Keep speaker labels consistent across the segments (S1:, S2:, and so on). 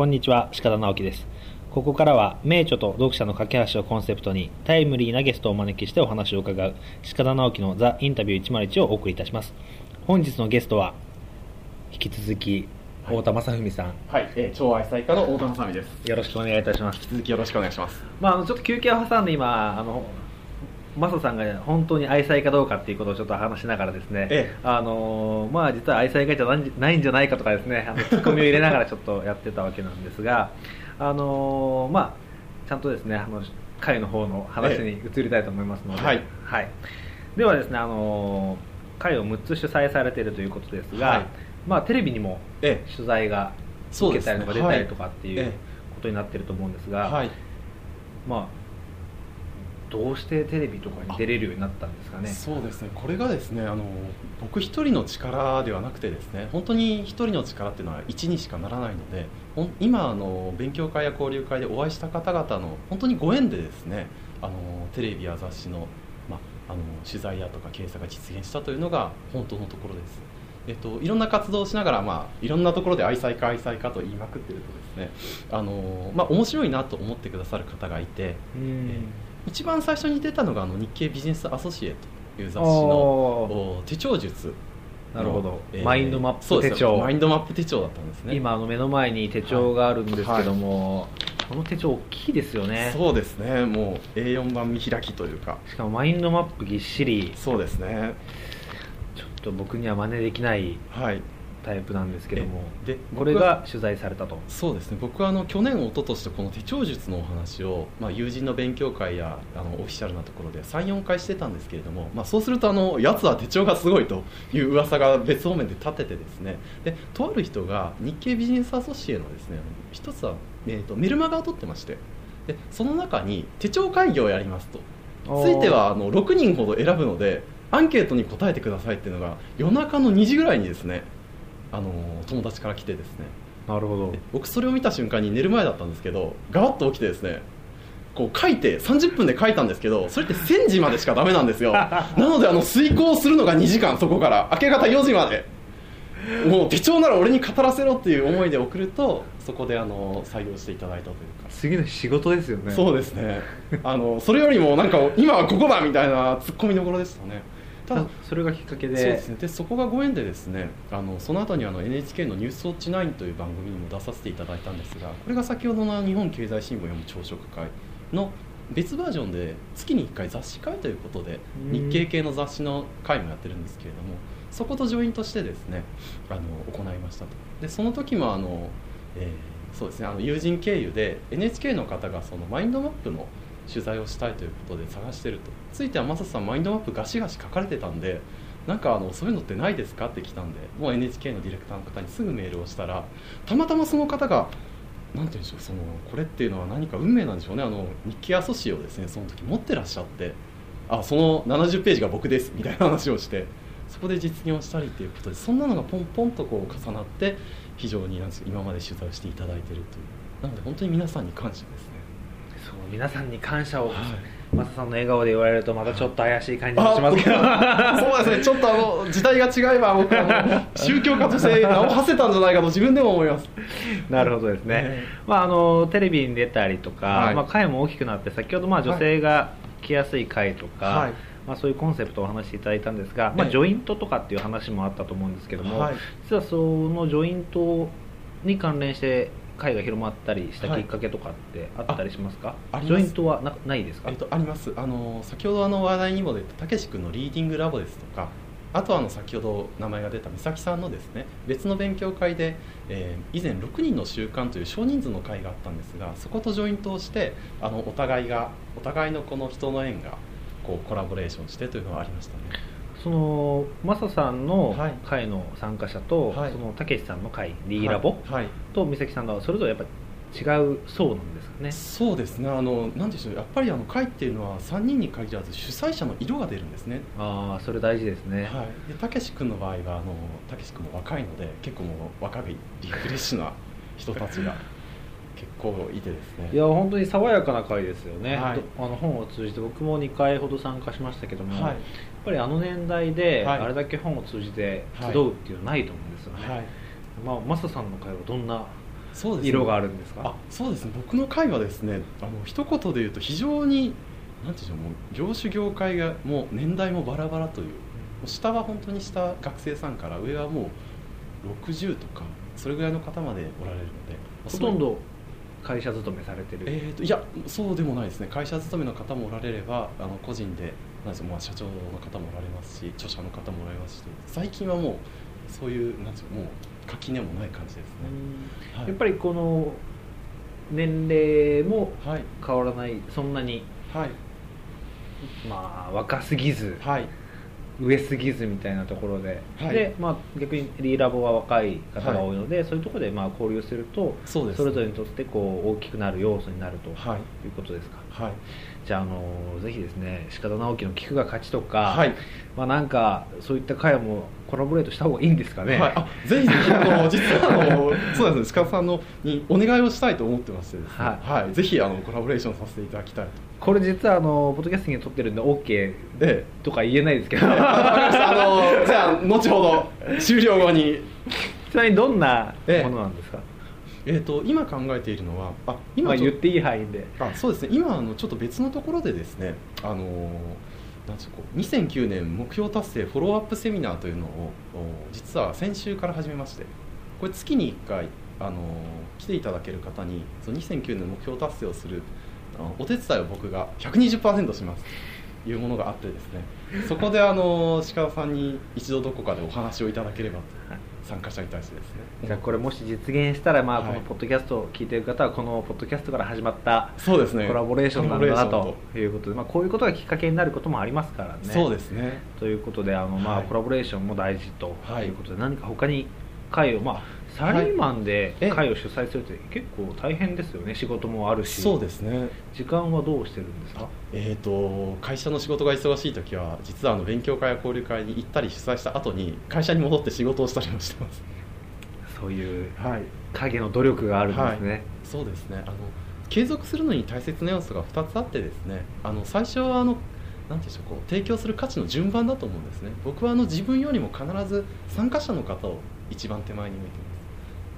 S1: こんにちは鹿田直樹です。ここからは名著と読者の架け橋をコンセプトにタイムリーなゲストをお招きしてお話を伺う鹿田直樹のザ・インタビュー101をお送りいたします。本日のゲストは引き続き太田正文さん、
S2: はい、えー、超愛妻家の太田正美です。
S1: よろしくお願いいたします。
S2: 引き続きよろしくお願いします。
S1: まあ、あのちょっと休憩を挟んで今あのマサさんが本当に愛妻かどうかっていうことをちょっと話しながらですね、
S2: ええ。
S1: あのまあ、実は愛妻家じゃないないんじゃないかとかですねあのツッコミを入れながらちょっとやってたわけなんですが、あのまあ、ちゃんとですねあの会の方の話に移りたいと思いますので、
S2: はい。
S1: ではですね、あの会を6つ主催されているということですが、
S2: はい。
S1: まあ、テレビにも
S2: え
S1: 取材が受けたりとか出たりとかっていう
S2: はい。ええ。
S1: ことになってると思うんです
S2: え
S1: が、
S2: はい、
S1: まあ、どうしてテレビとかに出れるようになったんですかね？
S2: そうですね。これがですね、あの僕一人の力ではなくてですね、本当に一人の力っていうのは一にしかならないので、今あの勉強会や交流会でお会いした方々の本当にご縁でですね、あのテレビや雑誌のまああの取材やとか掲載が実現したというのが本当のところです。えっと、いろんな活動をしながら、まあ、いろんなところで愛妻家愛妻家と言いまくってるとですねあの、まあ、面白いなと思ってくださる方がいて
S1: うん
S2: 一番最初に出たのがあの日経ビジネスアソシエという雑誌の手帳術
S1: ーなるほど、
S2: えー
S1: マインドマップ手帳。
S2: マインドマップ手帳だったんですね。
S1: 今あの目の前に手帳があるんですけども、この手帳大きいですよね。
S2: そうですね。もう A4 版見開きというか。
S1: しかもマインドマップぎっしり。
S2: そうですね。
S1: ちょっと僕には真似できない。
S2: はい
S1: タイプなんですけども
S2: で
S1: これが取材されたと。
S2: そうですね。僕はあの去年一昨年とこの手帳術のお話を、まあ、友人の勉強会やあのオフィシャルなところで34回してたんですけれども、まあ、そうするとあのやつは手帳がすごいという噂が別方面で立ててですね。でとある人が日経ビジネスアソシエのですね一つは、えー、とメルマガを取ってまして。でその中に手帳会議をやりますと。ついてはあの6人ほど選ぶのでアンケートに答えてくださいっていうのが夜中の2時ぐらいにですねあの友達から来てですね。
S1: なるほど。
S2: で僕それを見た瞬間に寝る前だったんですけどガバッと起きてですねこう書いて30分で書いたんですけどそれって1000時までしかダメなんですよ。なのであの遂行するのが2時間そこから。明け方4時まで。もう手帳なら俺に語らせろっていう思いで送るとそこであの採用していただいたというか。
S1: 次の仕事ですよね。
S2: そうですね。あのそれよりもなんか今はここだみたいなツッコミどころでしたねた。だ
S1: それがきっかけで。
S2: そうですね。でそこがご縁でですねあのその後にあの NHK の「ニュースウォッチ9」という番組にも出させていただいたんですがこれが先ほどの日本経済新聞読む朝食会の別バージョンで月に1回雑誌会ということで
S1: うん。
S2: 日経系の雑誌の会もやってるんですけれどもそことジョイントしてですねあの行いましたと。でその時もあの、えーそうですねあの友人経由で NHK の方がそのマインドマップの取材をしたいということで探してると。ついてはマサさんマインドマップガシガシ書かれてたんでなんかあのそういうのってないですかって来たんでもう NHK のディレクターの方にすぐメールをしたらたまたまその方がなんて言うんでしょうそのこれっていうのは何か運命なんでしょうね。あの日経アソシをですねその時持ってらっしゃってあその70ページが僕ですみたいな話をしてそこで実現をしたりということでそんなのがポンポンとこう重なって非常になんですか今まで取材をしていただいているという。なので本当に皆さんに感謝です。
S1: 皆さんに感謝を、
S2: はい。
S1: マサさんの笑顔で言われるとまたちょっと怪しい感じがしますけど。
S2: そうですね、ちょっとあの時代が違えば、僕は宗教家として名を馳せたんじゃないかと自分でも思います。
S1: なるほどですね、
S2: え
S1: まあ、あのテレビに出たりとか、
S2: はい。
S1: まあ、回も大きくなって先ほどまあ女性が来やすい回とか、
S2: はい。
S1: まあ、そういうコンセプトをお話しいただいたんですが、まあ、
S2: ええ
S1: ジョイントとかっていう話もあったと思うんですけども、
S2: はい。
S1: 実はそのジョイントに関連して回が広まったりした
S2: はい。
S1: きっかけとかってあったりしますか、
S2: ああります。
S1: ジョイントはなないですか、
S2: えっと、あります。あの先ほどあの話題にも出たたけし君のリーディングラボですとかあとはあの先ほど名前が出た美咲さんのですね別の勉強会で、えー以前6人の習慣という少人数の会があったんですがそことジョイントをしてあのお互いがお互いのこの人の縁がこうコラボレーションしてというのはありましたね
S1: そのマサさんの
S2: はい。
S1: 会の参加者と、
S2: はい。
S1: そのたけしさんの会 D ラボ、
S2: はい、はい。
S1: と美咲さんがそれぞれやっぱ違う層なんですかね。
S2: そうですね。あのなんでしょう。やっぱりあの会っていうのは3人に限らず主催者の色が出るんですね。
S1: ああそれ大事ですね、
S2: はい、でたけし君の場合はあのたけし君も若いので結構もう若いリフレッシュな人たちが結構いてですね。
S1: いや本当に爽やかな会ですよね、
S2: はい。
S1: どあの本を通じて僕も2回ほど参加しましたけども、
S2: はい。
S1: やっぱりあの年代で
S2: はい。
S1: あれだけ本を通じて集うっていうのはないと思うんですよね、
S2: はい。
S1: まあ、マサさんの会はどんな色があるんですか？
S2: あそうですね。僕の会はですねあの一言で言うと非常になんていうんでしょうもう業種業界がもう年代もバラバラという下は本当に下学生さんから上はもう60とかそれぐらいの方までおられるので
S1: ほとんど会社勤めされてる、
S2: えーといやそうでもないですね。会社勤めの方もおられればあの個人でなんでまあ社長の方もおられますし著者の方もおられますし最近はもうそういうなんでしょうもう垣根もない感じですね、はい。
S1: やっぱりこの年齢も
S2: はい。
S1: 変わらないそんなに
S2: はい。
S1: まあ若すぎず
S2: はい
S1: 上すぎずみたいなところで、
S2: はい。
S1: で、まあ、逆にリーラボは若い方が多いので、そういうところでまあ交流すると
S2: そ
S1: れぞれにとってこう大きくなる要素になると
S2: はい。
S1: いうことですか、
S2: はい。
S1: じゃあ、あのぜひですね鹿田直樹の「聞くが勝ち」とか、
S2: はい。
S1: まあ、なんかそういった会もコラボレートした方がいいんですかね、
S2: はい、あぜひぜひ あの実はあのそうです。ね鹿田さんのにお願いをしたいと思ってましてですね。
S1: はい。
S2: ぜひあのコラボレーションさせていただきたいと。
S1: これ実はあのポッドキャスティング撮ってるんで OK
S2: ええ
S1: とか言えないですけど。
S2: わかりましたあのじゃあ後ほど終了後に。
S1: ちなみにどんな
S2: ええ。
S1: ものなんですか、
S2: えー、と今考えているのはあ今
S1: まあ言っていい範囲で。
S2: あそうですね。今あのちょっと別のところでですねあのーなんうこう2009年目標達成フォローアップセミナーというのをお実は先週から始めましてこれ月に1回あのー来ていただける方にその2009年目標達成をするお手伝いを僕が120%しますというものがあってですね。そこであのー鹿田さんに一度どこかでお話をいただければと参加者に対してですね。
S1: じゃあこれもし実現したら、まあ、
S2: はい。
S1: このポッドキャストを聞いてる方はこのポッドキャストから始まった
S2: そうですね。
S1: コラボレーションなんだなということで、まあ、こういうことがきっかけになることもありますからね。
S2: そうですね。
S1: ということであの、まあ
S2: はい。
S1: コラボレーションも大事と
S2: はい
S1: いうことで、何か他に会を、まあ、サラリーマンで
S2: ええ。
S1: 会を主催するって結構大変ですよね。仕事もあるし。
S2: そうですね。
S1: 時間はどうしてるんですか？
S2: えー、と会社の仕事が忙しい時は実はあの勉強会や交流会に行ったり主催した後に会社に戻って仕事をしたりもしてます。
S1: そういう
S2: はい。
S1: 影の努力があるんですね、
S2: そうですね。あの継続するのに大切な要素が2つあってですね。あの最初はあのなんていうんでしょうこう提供する価値の順番だと思うんですね。僕はあの自分よりも必ず参加者の方を一番手前に向いています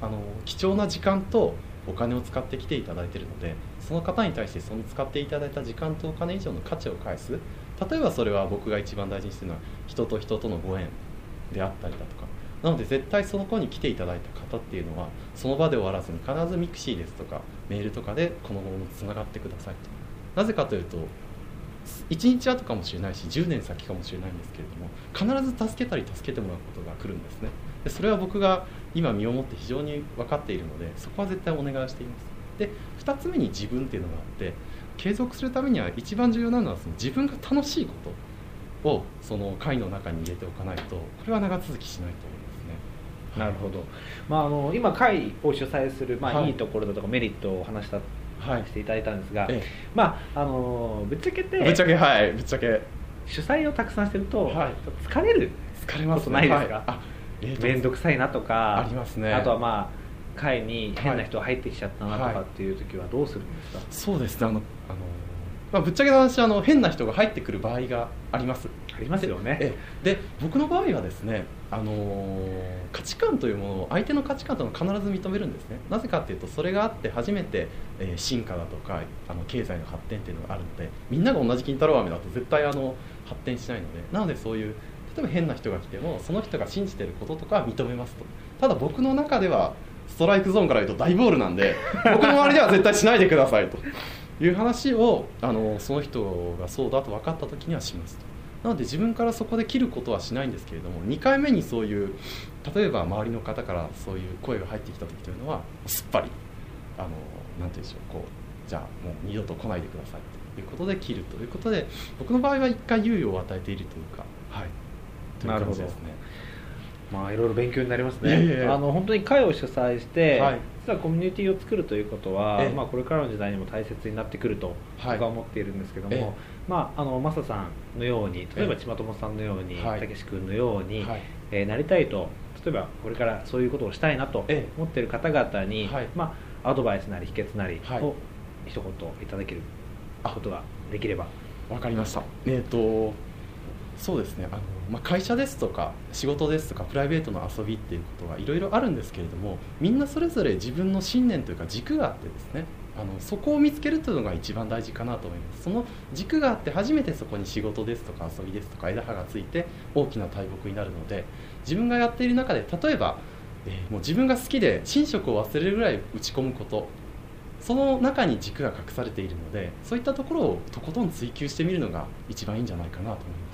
S2: あの貴重な時間とお金を使ってきていただいているのでその方に対してその使っていただいた時間とお金以上の価値を返す。例えばそれは僕が一番大事にしているのは人と人とのご縁であったりだとか。なので絶対その子に来ていただいた方っていうのはその場で終わらずに必ずミクシーですとかメールとかでこの後もつながってくださいと。なぜかというと1日後かもしれないし10年先かもしれないんですけれども必ず助けたり助けてもらうことが来るんですね。でそれは僕が今身をもって非常に分かっているのでそこは絶対お願いをしています。で2つ目に自分っていうのがあって継続するためには一番重要なのはその自分が楽しいことをその会の中に入れておかないとこれは長続きしないと思いますね。
S1: なるほど、まあ、あの今会を主催する、まあ
S2: はい。
S1: い、いところだとかメリットを話した
S2: はい
S1: していただいたんですが、
S2: え
S1: まああのぶっちゃけて
S2: ぶっちゃけはいぶっちゃけ。
S1: 主催をたくさんしてると、
S2: はい。
S1: 疲れる
S2: 疲れます
S1: ないですか？面倒くさいなとか
S2: ありますね。
S1: あとはまあ会に変な人が入ってきちゃったなと
S2: はい。
S1: かっていう時はどうするんですか、
S2: そうですね。あのあの、まあ、ぶっちゃけの話あの変な人が入ってくる場合があります。
S1: ありますよね。
S2: ええ。で僕の場合はですね、あのー価値観というものを相手の価値観というのを必ず認めるんですね。なぜかっていうとそれがあって初めて、えー進化だとかあの経済の発展っていうのがあるのでみんなが同じ金太郎飴だと絶対あの発展しないので。なのでそういう例えば変な人が来てもその人が信じてることとかは認めますと。ただ僕の中ではストライクゾーンから言うと大ボールなんで僕の周りでは絶対しないでくださいという話をあのその人がそうだと分かった時にはしますと。なので自分からそこで切ることはしないんですけれども2回目にそういう例えば周りの方からそういう声が入ってきた時というのはすっぱりあのなんて言うんでしょうこうじゃあもう二度と来ないでくださいということで切るということで僕の場合は1回猶予を与えているというかはい。という感じですね。
S1: まあいろいろ勉強になりますね。
S2: いやいや
S1: あの本当に会を主催して、
S2: はい。
S1: 実はコミュニティを作るということは、
S2: ええ。
S1: まあ、これからの時代にも大切になってくると
S2: はい。
S1: 僕は思っているんですけども、
S2: ええ。
S1: まあ、あのマサさんのように例え。ば
S2: ええ
S1: 千葉友さんのように
S2: はい。
S1: たけし君のように、
S2: はい。
S1: えーなりたいと例えばこれからそういうことをしたいなと
S2: ええ。
S1: 思っている方々に、
S2: はい。
S1: まあ、アドバイスなり秘訣なり
S2: はい。
S1: を一言いただけることができれば、
S2: わかりました。えっ、とそうですね。あの、まあ、会社ですとか仕事ですとかプライベートの遊びっていうことはいろいろあるんですけれどもみんなそれぞれ自分の信念というか軸があってですねあのそこを見つけるというのが一番大事かなと思います。その軸があって初めてそこに仕事ですとか遊びですとか枝葉がついて大きな大木になるので自分がやっている中で例えば、えー、もう自分が好きで寝食を忘れるぐらい打ち込むことその中に軸が隠されているのでそういったところをとことん追求してみるのが一番いいんじゃないかなと思います。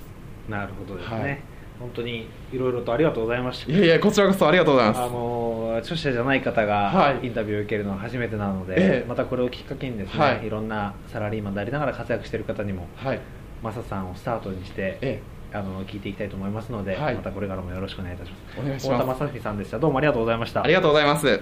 S1: なるほどですね、はい。本当にいろいろとありがとうございました。
S2: いやいやこちらこそありがとうございます。
S1: あの著者じゃない方がインタビューを受けるのは初めてなので、はい、またこれをきっかけにですね、はい、いろんなサラリーマンでありながら活躍している方にも、はい、マサさんをスタートにして、ええ、あの聞いていきたいと思いますので、はい、またこれからもよろしくお願いいたします。
S2: お願いします。
S1: 太田正文さんでした。どうもありがとうございました。
S2: ありがとうございます